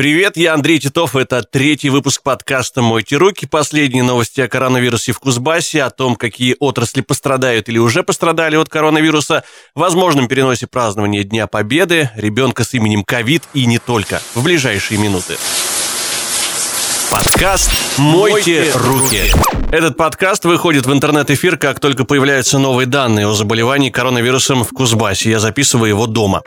Привет, я Андрей Титов. Это третий выпуск подкаста «Мойте руки». Последние новости о коронавирусе в Кузбассе, о том, какие отрасли пострадают или уже пострадали от коронавируса, возможном переносе празднования Дня Победы, ребенка с именем ковид и не только. В ближайшие минуты. Подкаст «Мойте руки». Этот подкаст выходит в интернет-эфир, как только появляются новые данные о заболевании коронавирусом в Кузбассе. Я записываю его дома.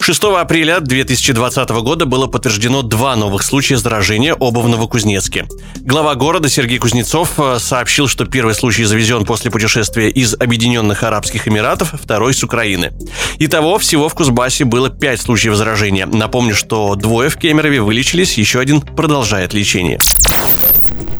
6 апреля 2020 года было подтверждено два новых случая заражения, оба в Новокузнецке. Глава города Сергей Кузнецов э, сообщил, что первый случай завезен после путешествия из Объединенных Арабских Эмиратов, второй с Украины. Итого всего в Кузбассе было пять случаев заражения. Напомню, что двое в Кемерове вылечились, еще один продолжает лечение.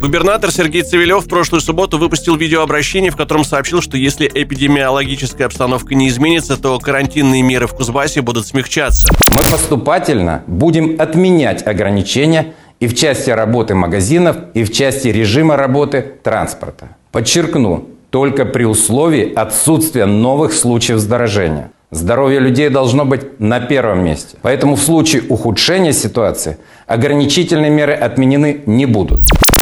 Губернатор Сергей Цивилев в прошлую субботу выпустил видеообращение, в котором сообщил, что если эпидемиологическая обстановка не изменится, то карантинные меры в Кузбассе будут смягчаться. Мы поступательно будем отменять ограничения и в части работы магазинов, и в части режима работы транспорта. Подчеркну, только при условии отсутствия новых случаев заражения. Здоровье людей должно быть на первом месте. Поэтому в случае ухудшения ситуации ограничительные меры отменены не будут.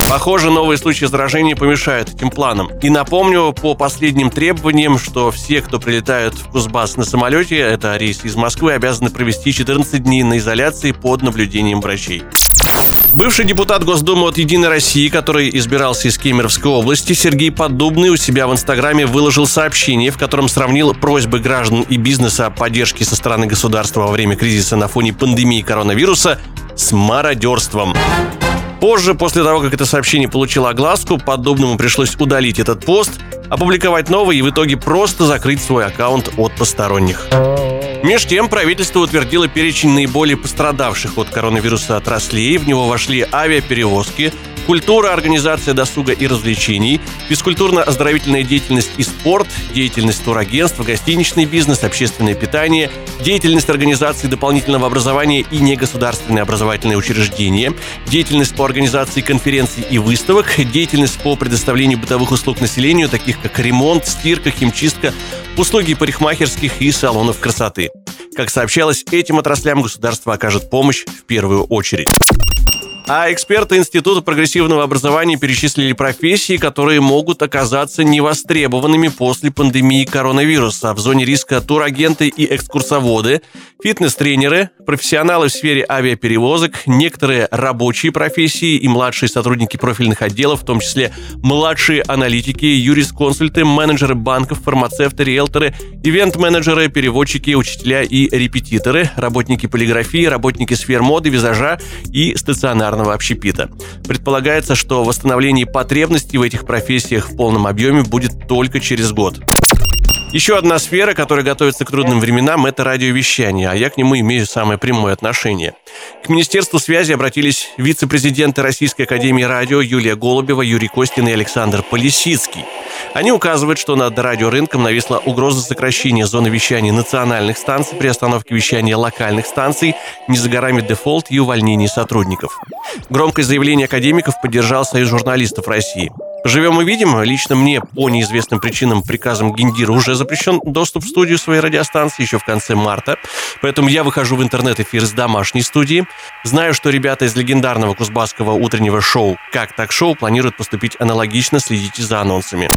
Похоже, новые случаи заражения помешают этим планам. И напомню по последним требованиям, что все, кто прилетают в Кузбасс на самолете, это рейс из Москвы, обязаны провести 14 дней на изоляции под наблюдением врачей. Бывший депутат Госдумы от «Единой России», который избирался из Кемеровской области, Сергей Поддубный у себя в Инстаграме выложил сообщение, в котором сравнил просьбы граждан и бизнеса о поддержке со стороны государства во время кризиса на фоне пандемии коронавируса с мародерством. Позже, после того, как это сообщение получило огласку, подобному пришлось удалить этот пост, опубликовать новый и в итоге просто закрыть свой аккаунт от посторонних. Меж тем, правительство утвердило перечень наиболее пострадавших от коронавируса отраслей. В него вошли авиаперевозки, культура, организация досуга и развлечений, физкультурно-оздоровительная деятельность и спорт, деятельность турагентств, гостиничный бизнес, общественное питание, деятельность организации дополнительного образования и негосударственные образовательные учреждения, деятельность по организации конференций и выставок, деятельность по предоставлению бытовых услуг населению, таких как ремонт, стирка, химчистка, услуги парикмахерских и салонов красоты. Как сообщалось, этим отраслям государство окажет помощь в первую очередь. А эксперты Института прогрессивного образования перечислили профессии, которые могут оказаться невостребованными после пандемии коронавируса. В зоне риска турагенты и экскурсоводы, фитнес-тренеры, профессионалы в сфере авиаперевозок, некоторые рабочие профессии и младшие сотрудники профильных отделов, в том числе младшие аналитики, юрисконсульты, менеджеры банков, фармацевты, риэлторы, ивент-менеджеры, переводчики, учителя и репетиторы, работники полиграфии, работники сфер моды, визажа и стационарного общепита. Предполагается, что восстановление потребностей в этих профессиях в полном объеме будет только через год. Еще одна сфера, которая готовится к трудным временам, это радиовещание, а я к нему имею самое прямое отношение. К Министерству связи обратились вице-президенты Российской Академии Радио Юлия Голубева, Юрий Костин и Александр Полисицкий. Они указывают, что над радиорынком нависла угроза сокращения зоны вещания национальных станций при остановке вещания локальных станций, не за горами дефолт и увольнение сотрудников. Громкое заявление академиков поддержал Союз журналистов России. Живем и видим. Лично мне по неизвестным причинам приказом Гендира уже запрещен доступ в студию своей радиостанции еще в конце марта. Поэтому я выхожу в интернет-эфир с домашней студии. Знаю, что ребята из легендарного кузбасского утреннего шоу «Как так шоу» планируют поступить аналогично. Следите за анонсами.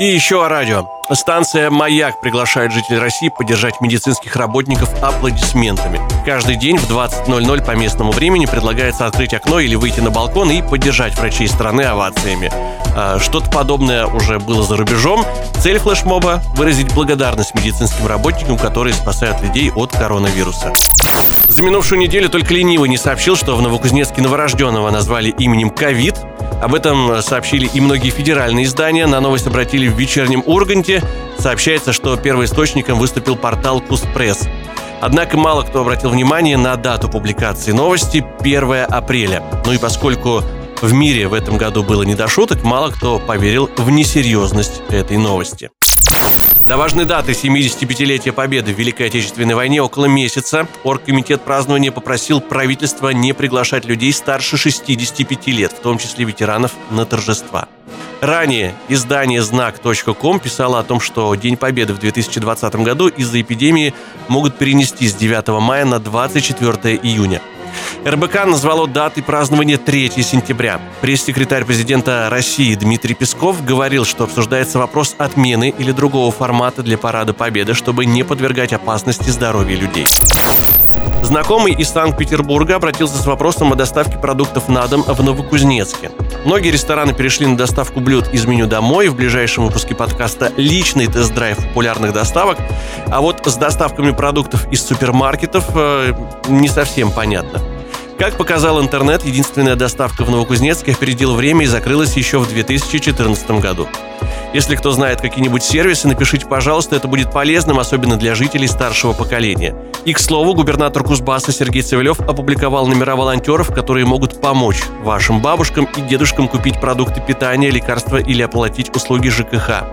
И еще о радио. Станция «Маяк» приглашает жителей России поддержать медицинских работников аплодисментами. Каждый день в 20.00 по местному времени предлагается открыть окно или выйти на балкон и поддержать врачей страны овациями. А, что-то подобное уже было за рубежом. Цель флешмоба – выразить благодарность медицинским работникам, которые спасают людей от коронавируса. За минувшую неделю только ленивый не сообщил, что в Новокузнецке новорожденного назвали именем ковид. Об этом сообщили и многие федеральные издания. На новость обратили в вечернем Урганте. Сообщается, что первоисточником выступил портал Кустпресс. Однако мало кто обратил внимание на дату публикации новости 1 апреля. Ну и поскольку в мире в этом году было не до шуток, мало кто поверил в несерьезность этой новости. До важной даты 75-летия Победы в Великой Отечественной войне около месяца Оргкомитет празднования попросил правительство не приглашать людей старше 65 лет, в том числе ветеранов, на торжества. Ранее издание знак.ком писало о том, что День Победы в 2020 году из-за эпидемии могут перенести с 9 мая на 24 июня – РБК назвало датой празднования 3 сентября. Пресс-секретарь президента России Дмитрий Песков говорил, что обсуждается вопрос отмены или другого формата для Парада Победы, чтобы не подвергать опасности здоровья людей. Знакомый из Санкт-Петербурга обратился с вопросом о доставке продуктов на дом в Новокузнецке. Многие рестораны перешли на доставку блюд из меню домой. В ближайшем выпуске подкаста личный тест-драйв популярных доставок. А вот с доставками продуктов из супермаркетов э, не совсем понятно. Как показал интернет, единственная доставка в Новокузнецке опередила время и закрылась еще в 2014 году. Если кто знает какие-нибудь сервисы, напишите, пожалуйста, это будет полезным, особенно для жителей старшего поколения. И, к слову, губернатор Кузбасса Сергей Цивилев опубликовал номера волонтеров, которые могут помочь вашим бабушкам и дедушкам купить продукты питания, лекарства или оплатить услуги ЖКХ.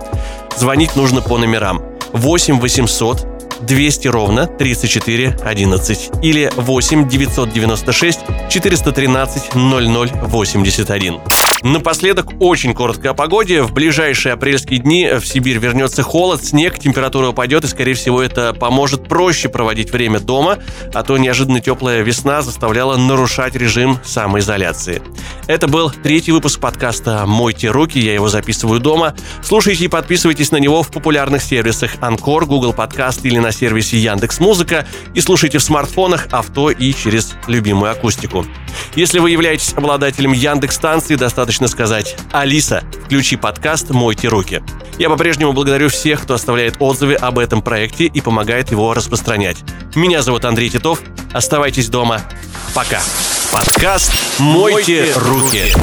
Звонить нужно по номерам 8 800 200 ровно 34 11 или 8 996 413 00 81. Напоследок очень коротко о погоде. В ближайшие апрельские дни в Сибирь вернется холод, снег, температура упадет, и, скорее всего, это поможет проще проводить время дома, а то неожиданно теплая весна заставляла нарушать режим самоизоляции. Это был третий выпуск подкаста «Мойте руки», я его записываю дома. Слушайте и подписывайтесь на него в популярных сервисах Анкор, Google Подкаст или на сервисе Яндекс Музыка и слушайте в смартфонах, авто и через любимую акустику. Если вы являетесь обладателем Яндекс станции, достаточно сказать «Алиса, включи подкаст «Мойте руки». Я по-прежнему благодарю всех, кто оставляет отзывы об этом проекте и помогает его распространять. Меня зовут Андрей Титов. Оставайтесь дома. Пока. Подкаст «Мойте руки».